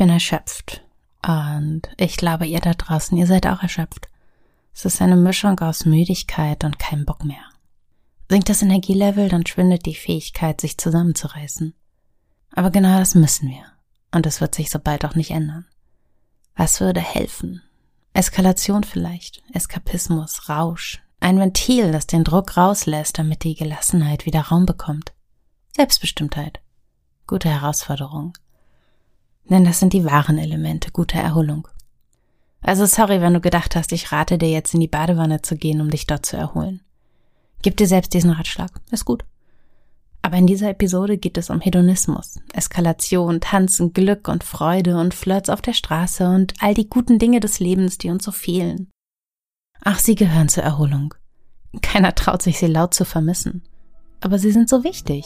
bin erschöpft. Und ich glaube, ihr da draußen, ihr seid auch erschöpft. Es ist eine Mischung aus Müdigkeit und keinem Bock mehr. Sinkt das Energielevel, dann schwindet die Fähigkeit, sich zusammenzureißen. Aber genau das müssen wir. Und es wird sich so bald auch nicht ändern. Was würde helfen? Eskalation vielleicht, Eskapismus, Rausch, ein Ventil, das den Druck rauslässt, damit die Gelassenheit wieder Raum bekommt. Selbstbestimmtheit. Gute Herausforderung. Denn das sind die wahren Elemente guter Erholung. Also sorry, wenn du gedacht hast, ich rate dir jetzt in die Badewanne zu gehen, um dich dort zu erholen. Gib dir selbst diesen Ratschlag. Ist gut. Aber in dieser Episode geht es um Hedonismus, Eskalation, Tanzen, Glück und Freude und Flirts auf der Straße und all die guten Dinge des Lebens, die uns so fehlen. Ach, sie gehören zur Erholung. Keiner traut sich, sie laut zu vermissen. Aber sie sind so wichtig.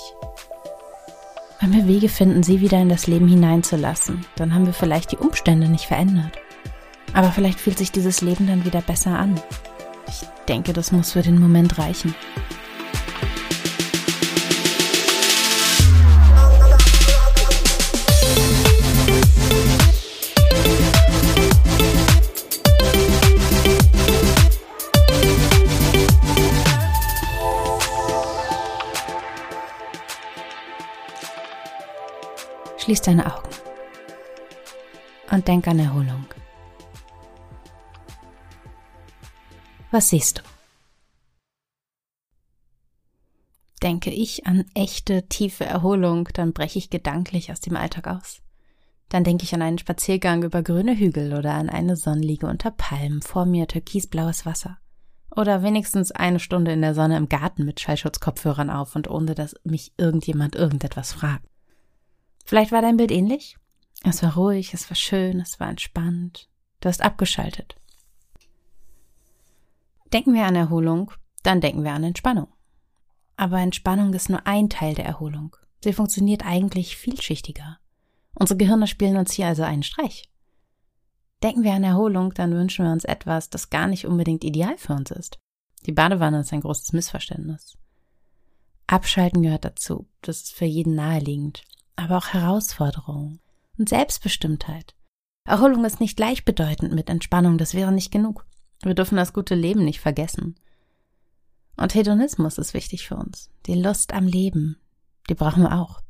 Wenn wir Wege finden, sie wieder in das Leben hineinzulassen, dann haben wir vielleicht die Umstände nicht verändert. Aber vielleicht fühlt sich dieses Leben dann wieder besser an. Ich denke, das muss für den Moment reichen. Schließ deine Augen und denk an Erholung. Was siehst du? Denke ich an echte, tiefe Erholung, dann breche ich gedanklich aus dem Alltag aus. Dann denke ich an einen Spaziergang über grüne Hügel oder an eine Sonnenliege unter Palmen, vor mir türkisblaues Wasser. Oder wenigstens eine Stunde in der Sonne im Garten mit Schallschutzkopfhörern auf und ohne dass mich irgendjemand irgendetwas fragt. Vielleicht war dein Bild ähnlich? Es war ruhig, es war schön, es war entspannt. Du hast abgeschaltet. Denken wir an Erholung, dann denken wir an Entspannung. Aber Entspannung ist nur ein Teil der Erholung. Sie funktioniert eigentlich vielschichtiger. Unsere Gehirne spielen uns hier also einen Streich. Denken wir an Erholung, dann wünschen wir uns etwas, das gar nicht unbedingt ideal für uns ist. Die Badewanne ist ein großes Missverständnis. Abschalten gehört dazu. Das ist für jeden naheliegend aber auch Herausforderungen und Selbstbestimmtheit. Erholung ist nicht gleichbedeutend mit Entspannung, das wäre nicht genug. Wir dürfen das gute Leben nicht vergessen. Und Hedonismus ist wichtig für uns. Die Lust am Leben, die brauchen wir auch.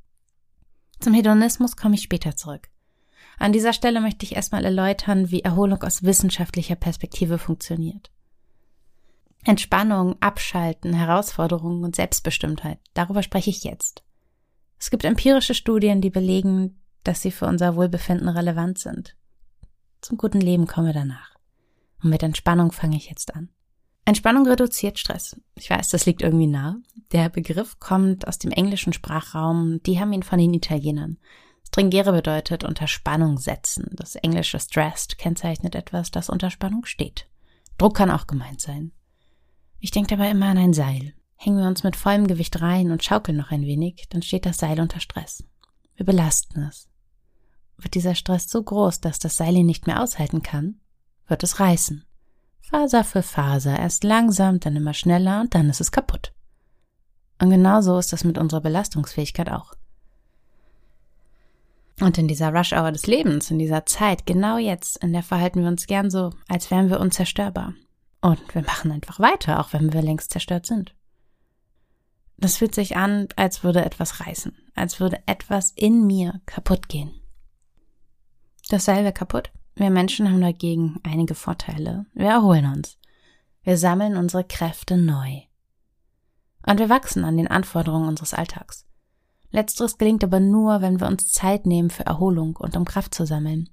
Zum Hedonismus komme ich später zurück. An dieser Stelle möchte ich erstmal erläutern, wie Erholung aus wissenschaftlicher Perspektive funktioniert. Entspannung, Abschalten, Herausforderungen und Selbstbestimmtheit, darüber spreche ich jetzt. Es gibt empirische Studien, die belegen, dass sie für unser Wohlbefinden relevant sind. Zum guten Leben kommen wir danach. Und mit Entspannung fange ich jetzt an. Entspannung reduziert Stress. Ich weiß, das liegt irgendwie nah. Der Begriff kommt aus dem englischen Sprachraum, die haben ihn von den Italienern. Stringere bedeutet unter Spannung setzen. Das englische stressed kennzeichnet etwas, das unter Spannung steht. Druck kann auch gemeint sein. Ich denke dabei immer an ein Seil. Hängen wir uns mit vollem Gewicht rein und schaukeln noch ein wenig, dann steht das Seil unter Stress. Wir belasten es. Wird dieser Stress so groß, dass das Seil ihn nicht mehr aushalten kann, wird es reißen. Faser für Faser, erst langsam, dann immer schneller und dann ist es kaputt. Und genau so ist das mit unserer Belastungsfähigkeit auch. Und in dieser Rush-Hour des Lebens, in dieser Zeit, genau jetzt, in der verhalten wir uns gern so, als wären wir unzerstörbar. Und wir machen einfach weiter, auch wenn wir längst zerstört sind. Das fühlt sich an, als würde etwas reißen, als würde etwas in mir kaputt gehen. Das kaputt. Wir Menschen haben dagegen einige Vorteile. Wir erholen uns. Wir sammeln unsere Kräfte neu. Und wir wachsen an den Anforderungen unseres Alltags. Letzteres gelingt aber nur, wenn wir uns Zeit nehmen für Erholung und um Kraft zu sammeln.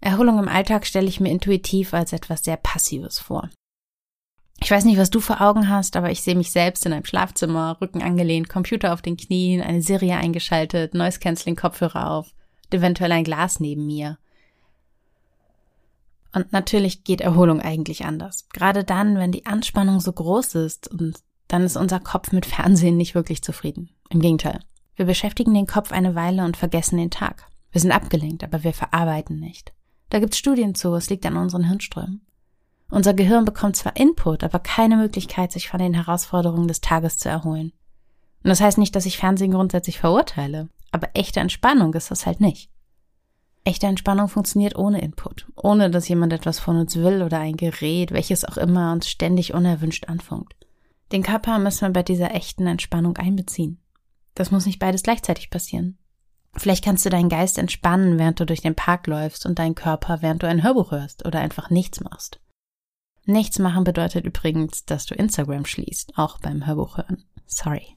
Erholung im Alltag stelle ich mir intuitiv als etwas sehr Passives vor. Ich weiß nicht, was du vor Augen hast, aber ich sehe mich selbst in einem Schlafzimmer, Rücken angelehnt, Computer auf den Knien, eine Serie eingeschaltet, Noise Canceling Kopfhörer auf, eventuell ein Glas neben mir. Und natürlich geht Erholung eigentlich anders. Gerade dann, wenn die Anspannung so groß ist und dann ist unser Kopf mit Fernsehen nicht wirklich zufrieden. Im Gegenteil. Wir beschäftigen den Kopf eine Weile und vergessen den Tag. Wir sind abgelenkt, aber wir verarbeiten nicht. Da gibt's Studien zu, es liegt an unseren Hirnströmen. Unser Gehirn bekommt zwar Input, aber keine Möglichkeit, sich von den Herausforderungen des Tages zu erholen. Und das heißt nicht, dass ich Fernsehen grundsätzlich verurteile, aber echte Entspannung ist das halt nicht. Echte Entspannung funktioniert ohne Input, ohne dass jemand etwas von uns will oder ein Gerät, welches auch immer uns ständig unerwünscht anfunkt. Den Körper müssen wir bei dieser echten Entspannung einbeziehen. Das muss nicht beides gleichzeitig passieren. Vielleicht kannst du deinen Geist entspannen, während du durch den Park läufst und deinen Körper, während du ein Hörbuch hörst oder einfach nichts machst. Nichts machen bedeutet übrigens, dass du Instagram schließt, auch beim Hörbuch hören. Sorry.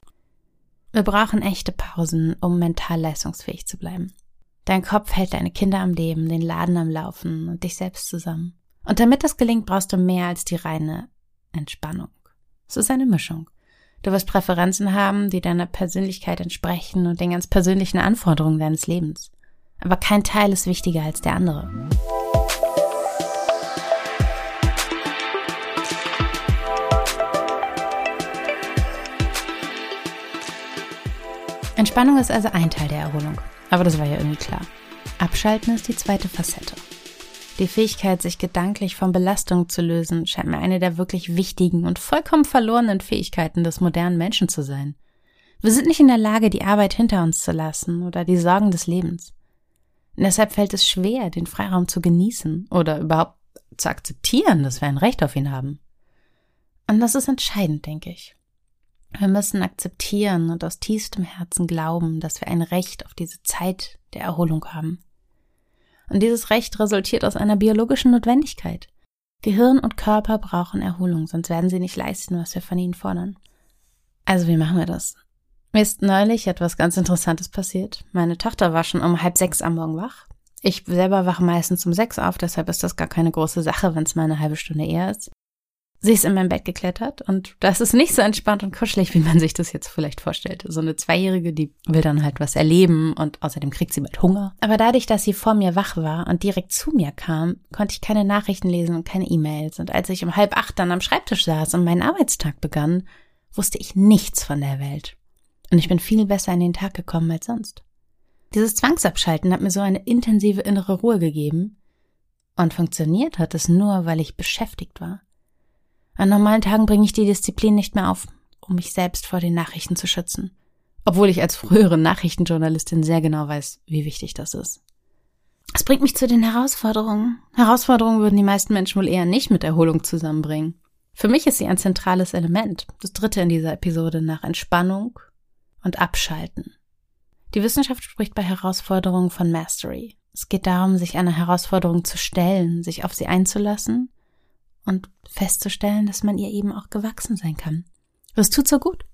Wir brauchen echte Pausen, um mental leistungsfähig zu bleiben. Dein Kopf hält deine Kinder am Leben, den Laden am Laufen und dich selbst zusammen. Und damit das gelingt, brauchst du mehr als die reine Entspannung. Es ist eine Mischung. Du wirst Präferenzen haben, die deiner Persönlichkeit entsprechen und den ganz persönlichen Anforderungen deines Lebens. Aber kein Teil ist wichtiger als der andere. Entspannung ist also ein Teil der Erholung. Aber das war ja irgendwie klar. Abschalten ist die zweite Facette. Die Fähigkeit, sich gedanklich von Belastungen zu lösen, scheint mir eine der wirklich wichtigen und vollkommen verlorenen Fähigkeiten des modernen Menschen zu sein. Wir sind nicht in der Lage, die Arbeit hinter uns zu lassen oder die Sorgen des Lebens. Und deshalb fällt es schwer, den Freiraum zu genießen oder überhaupt zu akzeptieren, dass wir ein Recht auf ihn haben. Und das ist entscheidend, denke ich. Wir müssen akzeptieren und aus tiefstem Herzen glauben, dass wir ein Recht auf diese Zeit der Erholung haben. Und dieses Recht resultiert aus einer biologischen Notwendigkeit. Gehirn und Körper brauchen Erholung, sonst werden sie nicht leisten, was wir von ihnen fordern. Also wie machen wir das? Mir ist neulich etwas ganz Interessantes passiert. Meine Tochter war schon um halb sechs am Morgen wach. Ich selber wache meistens um sechs auf, deshalb ist das gar keine große Sache, wenn es mal eine halbe Stunde eher ist. Sie ist in mein Bett geklettert und das ist nicht so entspannt und kuschelig, wie man sich das jetzt vielleicht vorstellt. So eine Zweijährige, die will dann halt was erleben und außerdem kriegt sie bald Hunger. Aber dadurch, dass sie vor mir wach war und direkt zu mir kam, konnte ich keine Nachrichten lesen und keine E-Mails. Und als ich um halb acht dann am Schreibtisch saß und mein Arbeitstag begann, wusste ich nichts von der Welt. Und ich bin viel besser in den Tag gekommen als sonst. Dieses Zwangsabschalten hat mir so eine intensive innere Ruhe gegeben. Und funktioniert hat es nur, weil ich beschäftigt war. An normalen Tagen bringe ich die Disziplin nicht mehr auf, um mich selbst vor den Nachrichten zu schützen. Obwohl ich als frühere Nachrichtenjournalistin sehr genau weiß, wie wichtig das ist. Es bringt mich zu den Herausforderungen. Herausforderungen würden die meisten Menschen wohl eher nicht mit Erholung zusammenbringen. Für mich ist sie ein zentrales Element, das dritte in dieser Episode nach Entspannung und Abschalten. Die Wissenschaft spricht bei Herausforderungen von Mastery. Es geht darum, sich einer Herausforderung zu stellen, sich auf sie einzulassen und festzustellen, dass man ihr eben auch gewachsen sein kann. Das tut so gut.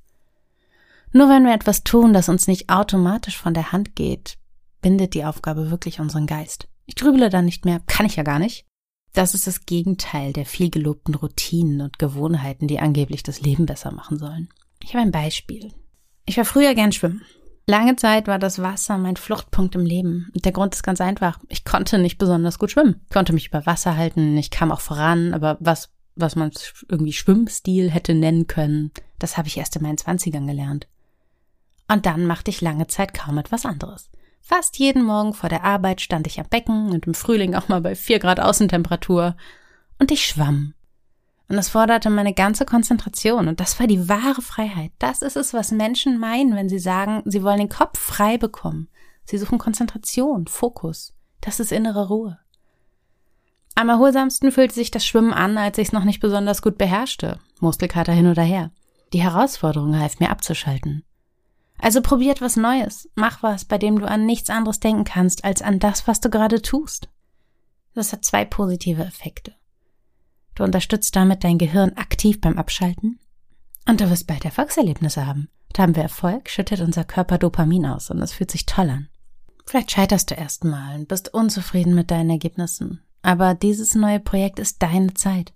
Nur wenn wir etwas tun, das uns nicht automatisch von der Hand geht, bindet die Aufgabe wirklich unseren Geist. Ich grübele dann nicht mehr, kann ich ja gar nicht. Das ist das Gegenteil der viel gelobten Routinen und Gewohnheiten, die angeblich das Leben besser machen sollen. Ich habe ein Beispiel. Ich war früher gern schwimmen. Lange Zeit war das Wasser mein Fluchtpunkt im Leben. Und der Grund ist ganz einfach. Ich konnte nicht besonders gut schwimmen. Ich konnte mich über Wasser halten, ich kam auch voran, aber was, was man irgendwie Schwimmstil hätte nennen können, das habe ich erst in meinen Zwanzigern gelernt. Und dann machte ich lange Zeit kaum etwas anderes. Fast jeden Morgen vor der Arbeit stand ich am Becken und im Frühling auch mal bei vier Grad Außentemperatur. Und ich schwamm und es forderte meine ganze Konzentration. Und das war die wahre Freiheit. Das ist es, was Menschen meinen, wenn sie sagen, sie wollen den Kopf frei bekommen. Sie suchen Konzentration, Fokus. Das ist innere Ruhe. Am erholsamsten fühlte sich das Schwimmen an, als ich es noch nicht besonders gut beherrschte. Muskelkater hin oder her. Die Herausforderung half mir abzuschalten. Also probiert was Neues. Mach was, bei dem du an nichts anderes denken kannst, als an das, was du gerade tust. Das hat zwei positive Effekte. Du unterstützt damit dein Gehirn aktiv beim Abschalten und du wirst bald Erfolgserlebnisse haben. Da haben wir Erfolg, schüttet unser Körper Dopamin aus und es fühlt sich toll an. Vielleicht scheiterst du erstmal und bist unzufrieden mit deinen Ergebnissen. Aber dieses neue Projekt ist deine Zeit.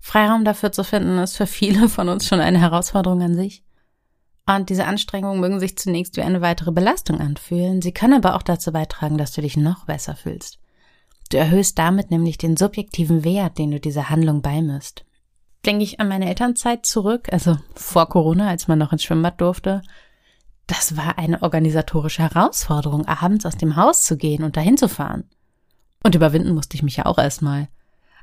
Freiraum dafür zu finden, ist für viele von uns schon eine Herausforderung an sich. Und diese Anstrengungen mögen sich zunächst wie eine weitere Belastung anfühlen, sie können aber auch dazu beitragen, dass du dich noch besser fühlst. Du erhöhst damit nämlich den subjektiven Wert, den du dieser Handlung beimisst. Denke ich an meine Elternzeit zurück, also vor Corona, als man noch ins Schwimmbad durfte. Das war eine organisatorische Herausforderung, abends aus dem Haus zu gehen und dahin zu fahren. Und überwinden musste ich mich ja auch erstmal.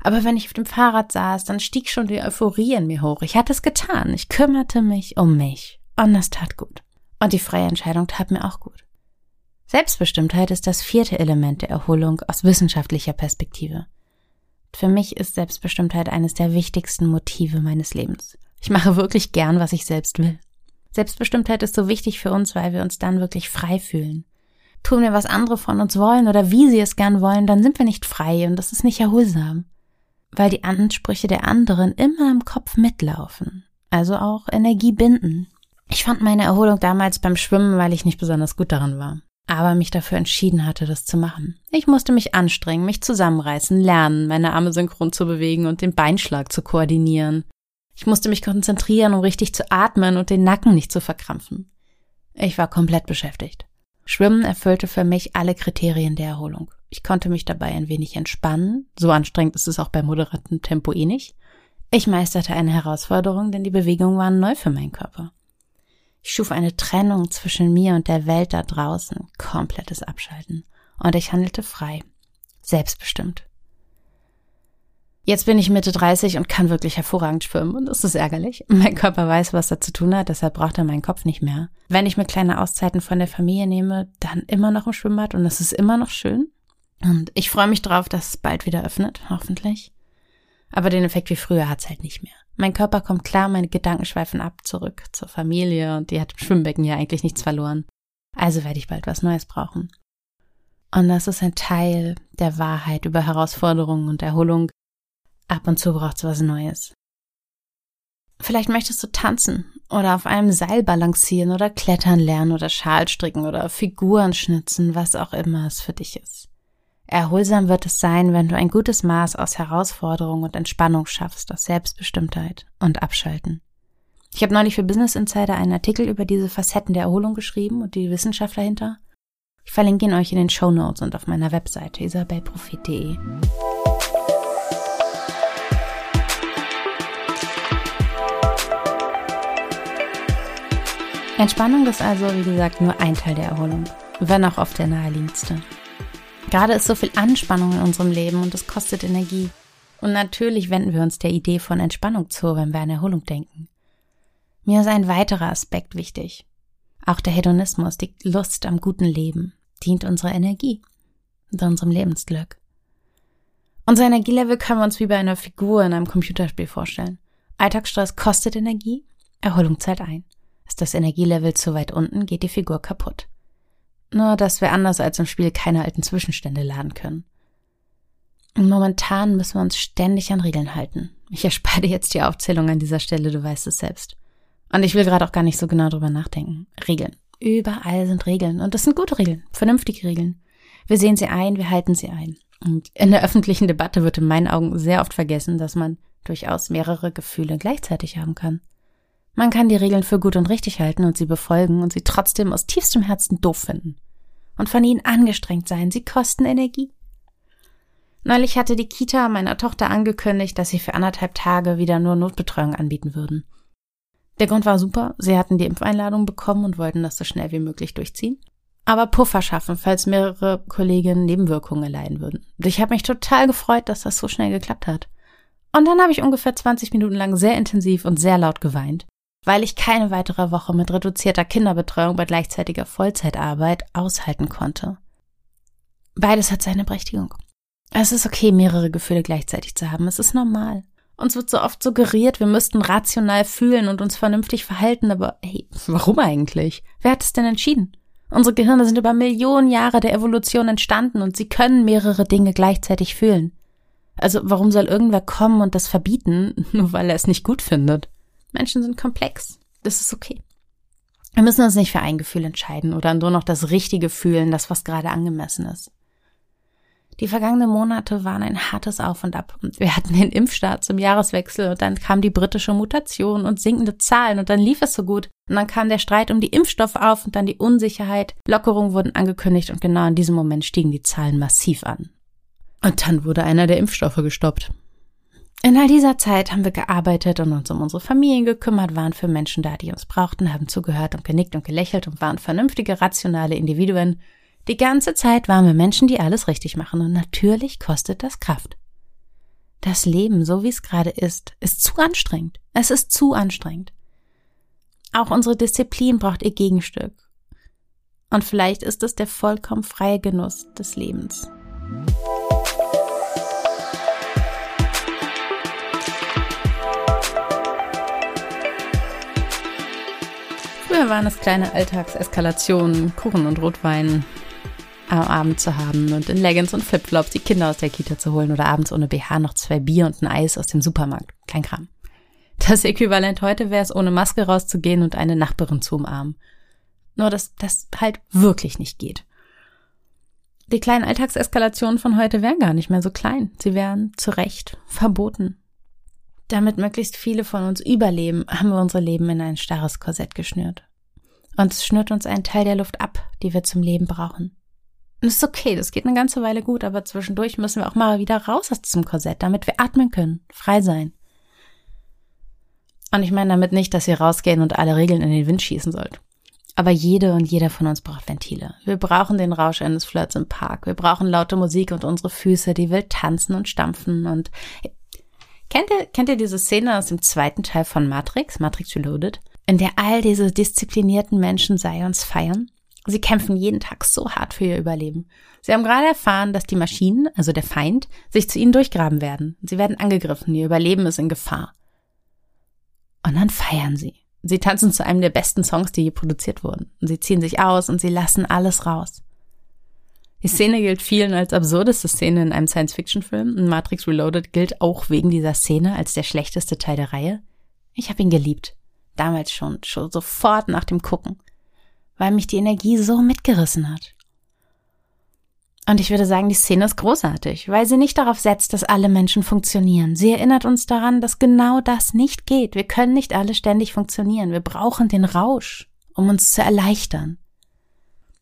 Aber wenn ich auf dem Fahrrad saß, dann stieg schon die Euphorie in mir hoch. Ich hatte es getan. Ich kümmerte mich um mich. Und das tat gut. Und die freie Entscheidung tat mir auch gut. Selbstbestimmtheit ist das vierte Element der Erholung aus wissenschaftlicher Perspektive. Für mich ist Selbstbestimmtheit eines der wichtigsten Motive meines Lebens. Ich mache wirklich gern, was ich selbst will. Selbstbestimmtheit ist so wichtig für uns, weil wir uns dann wirklich frei fühlen. Tun wir, was andere von uns wollen oder wie sie es gern wollen, dann sind wir nicht frei und das ist nicht erholsam. Weil die Ansprüche der anderen immer im Kopf mitlaufen, also auch Energie binden. Ich fand meine Erholung damals beim Schwimmen, weil ich nicht besonders gut daran war aber mich dafür entschieden hatte, das zu machen. Ich musste mich anstrengen, mich zusammenreißen, lernen, meine Arme synchron zu bewegen und den Beinschlag zu koordinieren. Ich musste mich konzentrieren, um richtig zu atmen und den Nacken nicht zu verkrampfen. Ich war komplett beschäftigt. Schwimmen erfüllte für mich alle Kriterien der Erholung. Ich konnte mich dabei ein wenig entspannen, so anstrengend ist es auch bei moderatem Tempo eh nicht. Ich meisterte eine Herausforderung, denn die Bewegungen waren neu für meinen Körper. Ich schuf eine Trennung zwischen mir und der Welt da draußen, komplettes Abschalten. Und ich handelte frei, selbstbestimmt. Jetzt bin ich Mitte 30 und kann wirklich hervorragend schwimmen und das ist ärgerlich. Mein Körper weiß, was er zu tun hat, deshalb braucht er meinen Kopf nicht mehr. Wenn ich mir kleine Auszeiten von der Familie nehme, dann immer noch im Schwimmbad und es ist immer noch schön. Und ich freue mich drauf, dass es bald wieder öffnet, hoffentlich. Aber den Effekt wie früher hat's halt nicht mehr. Mein Körper kommt klar, meine Gedanken schweifen ab zurück zur Familie und die hat im Schwimmbecken ja eigentlich nichts verloren. Also werde ich bald was Neues brauchen. Und das ist ein Teil der Wahrheit über Herausforderungen und Erholung. Ab und zu braucht's was Neues. Vielleicht möchtest du tanzen oder auf einem Seil balancieren oder klettern lernen oder Schal stricken oder Figuren schnitzen, was auch immer es für dich ist. Erholsam wird es sein, wenn du ein gutes Maß aus Herausforderung und Entspannung schaffst, aus Selbstbestimmtheit und Abschalten. Ich habe neulich für Business Insider einen Artikel über diese Facetten der Erholung geschrieben und die Wissenschaft dahinter. Ich verlinke ihn euch in den Show Notes und auf meiner Webseite isabelprofit.de. Entspannung ist also, wie gesagt, nur ein Teil der Erholung, wenn auch oft der naheliegendste. Gerade ist so viel Anspannung in unserem Leben und es kostet Energie. Und natürlich wenden wir uns der Idee von Entspannung zu, wenn wir an Erholung denken. Mir ist ein weiterer Aspekt wichtig. Auch der Hedonismus, die Lust am guten Leben, dient unserer Energie und unserem Lebensglück. Unser Energielevel können wir uns wie bei einer Figur in einem Computerspiel vorstellen. Alltagsstress kostet Energie, Erholung zahlt ein. Ist das Energielevel zu weit unten, geht die Figur kaputt. Nur, dass wir anders als im Spiel keine alten Zwischenstände laden können. Und momentan müssen wir uns ständig an Regeln halten. Ich erspare dir jetzt die Aufzählung an dieser Stelle, du weißt es selbst. Und ich will gerade auch gar nicht so genau drüber nachdenken. Regeln. Überall sind Regeln. Und das sind gute Regeln, vernünftige Regeln. Wir sehen sie ein, wir halten sie ein. Und in der öffentlichen Debatte wird in meinen Augen sehr oft vergessen, dass man durchaus mehrere Gefühle gleichzeitig haben kann. Man kann die Regeln für gut und richtig halten und sie befolgen und sie trotzdem aus tiefstem Herzen doof finden. Und von ihnen angestrengt sein, sie kosten Energie. Neulich hatte die Kita meiner Tochter angekündigt, dass sie für anderthalb Tage wieder nur Notbetreuung anbieten würden. Der Grund war super, sie hatten die Impfeinladung bekommen und wollten das so schnell wie möglich durchziehen. Aber Puffer schaffen, falls mehrere Kolleginnen Nebenwirkungen erleiden würden. Ich habe mich total gefreut, dass das so schnell geklappt hat. Und dann habe ich ungefähr 20 Minuten lang sehr intensiv und sehr laut geweint weil ich keine weitere Woche mit reduzierter Kinderbetreuung bei gleichzeitiger Vollzeitarbeit aushalten konnte. Beides hat seine Berechtigung. Es ist okay, mehrere Gefühle gleichzeitig zu haben. Es ist normal. Uns wird so oft suggeriert, wir müssten rational fühlen und uns vernünftig verhalten, aber hey, warum eigentlich? Wer hat es denn entschieden? Unsere Gehirne sind über Millionen Jahre der Evolution entstanden und sie können mehrere Dinge gleichzeitig fühlen. Also warum soll irgendwer kommen und das verbieten, nur weil er es nicht gut findet? Menschen sind komplex. Das ist okay. Wir müssen uns nicht für ein Gefühl entscheiden oder nur noch das Richtige fühlen, das was gerade angemessen ist. Die vergangenen Monate waren ein hartes Auf und Ab. Wir hatten den Impfstart zum Jahreswechsel und dann kam die britische Mutation und sinkende Zahlen und dann lief es so gut. Und dann kam der Streit um die Impfstoffe auf und dann die Unsicherheit. Lockerungen wurden angekündigt und genau in diesem Moment stiegen die Zahlen massiv an. Und dann wurde einer der Impfstoffe gestoppt. In all dieser Zeit haben wir gearbeitet und uns um unsere Familien gekümmert, waren für Menschen da, die uns brauchten, haben zugehört und genickt und gelächelt und waren vernünftige, rationale Individuen. Die ganze Zeit waren wir Menschen, die alles richtig machen und natürlich kostet das Kraft. Das Leben, so wie es gerade ist, ist zu anstrengend. Es ist zu anstrengend. Auch unsere Disziplin braucht ihr Gegenstück. Und vielleicht ist es der vollkommen freie Genuss des Lebens. Früher waren es kleine Alltagseskalationen, Kuchen und Rotwein am Abend zu haben und in Leggings und Flipflops die Kinder aus der Kita zu holen oder abends ohne BH noch zwei Bier und ein Eis aus dem Supermarkt. Kein Kram. Das Äquivalent heute wäre es, ohne Maske rauszugehen und eine Nachbarin zu umarmen. Nur, dass das halt wirklich nicht geht. Die kleinen Alltagseskalationen von heute wären gar nicht mehr so klein. Sie wären zu Recht verboten. Damit möglichst viele von uns überleben, haben wir unsere Leben in ein starres Korsett geschnürt. Und es schnürt uns einen Teil der Luft ab, die wir zum Leben brauchen. Und es ist okay, das geht eine ganze Weile gut, aber zwischendurch müssen wir auch mal wieder raus aus diesem Korsett, damit wir atmen können, frei sein. Und ich meine damit nicht, dass ihr rausgehen und alle Regeln in den Wind schießen sollt. Aber jede und jeder von uns braucht Ventile. Wir brauchen den Rausch eines Flirts im Park. Wir brauchen laute Musik und unsere Füße, die wild tanzen und stampfen und Kennt ihr, kennt ihr diese Szene aus dem zweiten Teil von Matrix, Matrix Reloaded, in der all diese disziplinierten Menschen Sions feiern? Sie kämpfen jeden Tag so hart für ihr Überleben. Sie haben gerade erfahren, dass die Maschinen, also der Feind, sich zu ihnen durchgraben werden. Sie werden angegriffen, ihr Überleben ist in Gefahr. Und dann feiern sie. Sie tanzen zu einem der besten Songs, die je produziert wurden. Und sie ziehen sich aus und sie lassen alles raus. Die Szene gilt vielen als absurdeste Szene in einem Science-Fiction-Film Matrix Reloaded gilt auch wegen dieser Szene als der schlechteste Teil der Reihe. Ich habe ihn geliebt. Damals schon, schon sofort nach dem Gucken, weil mich die Energie so mitgerissen hat. Und ich würde sagen, die Szene ist großartig, weil sie nicht darauf setzt, dass alle Menschen funktionieren. Sie erinnert uns daran, dass genau das nicht geht. Wir können nicht alle ständig funktionieren. Wir brauchen den Rausch, um uns zu erleichtern.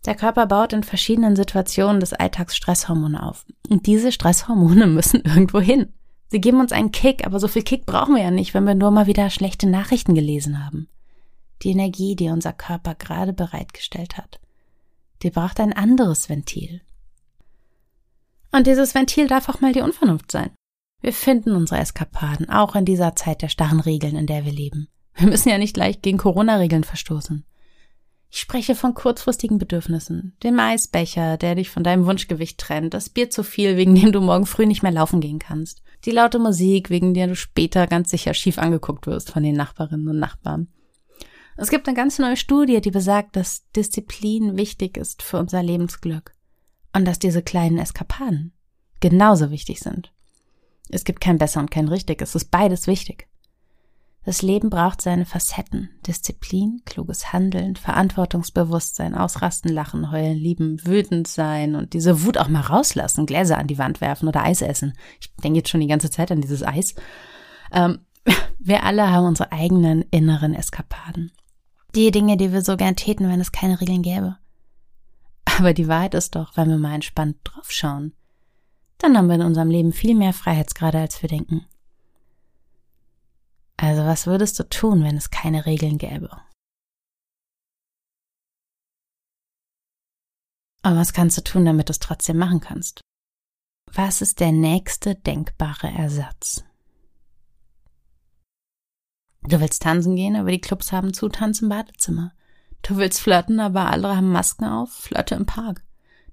Der Körper baut in verschiedenen Situationen des Alltags Stresshormone auf. Und diese Stresshormone müssen irgendwo hin. Sie geben uns einen Kick, aber so viel Kick brauchen wir ja nicht, wenn wir nur mal wieder schlechte Nachrichten gelesen haben. Die Energie, die unser Körper gerade bereitgestellt hat, die braucht ein anderes Ventil. Und dieses Ventil darf auch mal die Unvernunft sein. Wir finden unsere Eskapaden, auch in dieser Zeit der starren Regeln, in der wir leben. Wir müssen ja nicht gleich gegen Corona-Regeln verstoßen. Ich spreche von kurzfristigen Bedürfnissen. Den Maisbecher, der dich von deinem Wunschgewicht trennt, das Bier zu viel, wegen dem du morgen früh nicht mehr laufen gehen kannst, die laute Musik, wegen der du später ganz sicher schief angeguckt wirst von den Nachbarinnen und Nachbarn. Es gibt eine ganz neue Studie, die besagt, dass Disziplin wichtig ist für unser Lebensglück und dass diese kleinen Eskapaden genauso wichtig sind. Es gibt kein besser und kein richtig, es ist beides wichtig. Das Leben braucht seine Facetten. Disziplin, kluges Handeln, Verantwortungsbewusstsein, ausrasten, lachen, heulen, lieben, wütend sein und diese Wut auch mal rauslassen, Gläser an die Wand werfen oder Eis essen. Ich denke jetzt schon die ganze Zeit an dieses Eis. Ähm, wir alle haben unsere eigenen inneren Eskapaden. Die Dinge, die wir so gern täten, wenn es keine Regeln gäbe. Aber die Wahrheit ist doch, wenn wir mal entspannt draufschauen, dann haben wir in unserem Leben viel mehr Freiheitsgrade, als wir denken. Also was würdest du tun, wenn es keine Regeln gäbe? Aber was kannst du tun, damit du es trotzdem machen kannst? Was ist der nächste denkbare Ersatz? Du willst tanzen gehen, aber die Clubs haben zu, Tanz im Badezimmer. Du willst flirten, aber alle haben Masken auf, flirte im Park.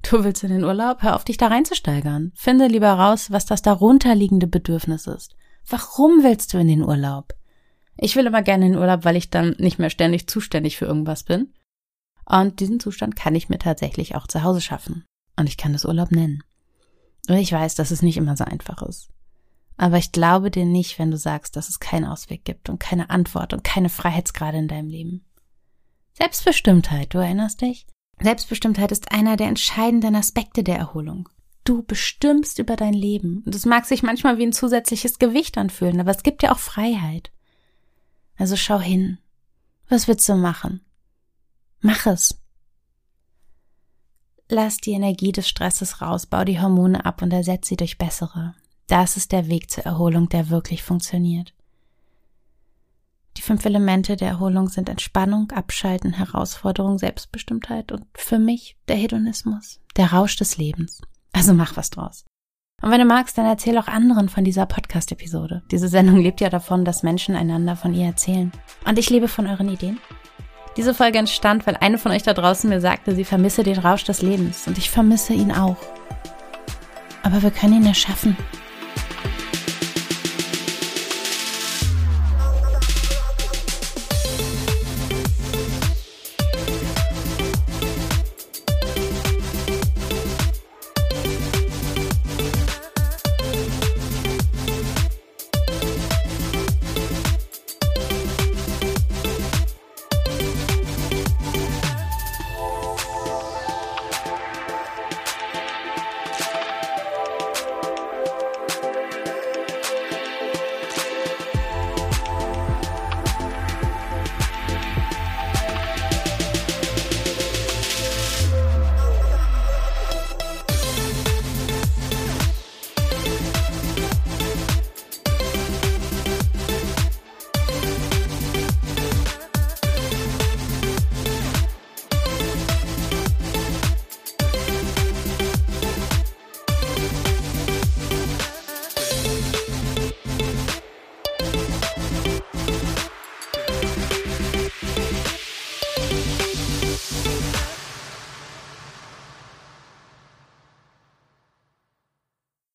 Du willst in den Urlaub, hör auf dich da reinzusteigern. Finde lieber raus, was das darunterliegende Bedürfnis ist. Warum willst du in den Urlaub? Ich will immer gerne in den Urlaub, weil ich dann nicht mehr ständig zuständig für irgendwas bin. Und diesen Zustand kann ich mir tatsächlich auch zu Hause schaffen. Und ich kann das Urlaub nennen. Und ich weiß, dass es nicht immer so einfach ist. Aber ich glaube dir nicht, wenn du sagst, dass es keinen Ausweg gibt und keine Antwort und keine Freiheitsgrade in deinem Leben. Selbstbestimmtheit, du erinnerst dich? Selbstbestimmtheit ist einer der entscheidenden Aspekte der Erholung. Du bestimmst über dein Leben. Und es mag sich manchmal wie ein zusätzliches Gewicht anfühlen, aber es gibt ja auch Freiheit. Also schau hin. Was willst du machen? Mach es. Lass die Energie des Stresses raus, bau die Hormone ab und ersetz sie durch bessere. Das ist der Weg zur Erholung, der wirklich funktioniert. Die fünf Elemente der Erholung sind Entspannung, Abschalten, Herausforderung, Selbstbestimmtheit und für mich der Hedonismus, der Rausch des Lebens. Also mach was draus. Und wenn du magst, dann erzähl auch anderen von dieser Podcast-Episode. Diese Sendung lebt ja davon, dass Menschen einander von ihr erzählen. Und ich lebe von euren Ideen. Diese Folge entstand, weil eine von euch da draußen mir sagte, sie vermisse den Rausch des Lebens und ich vermisse ihn auch. Aber wir können ihn erschaffen.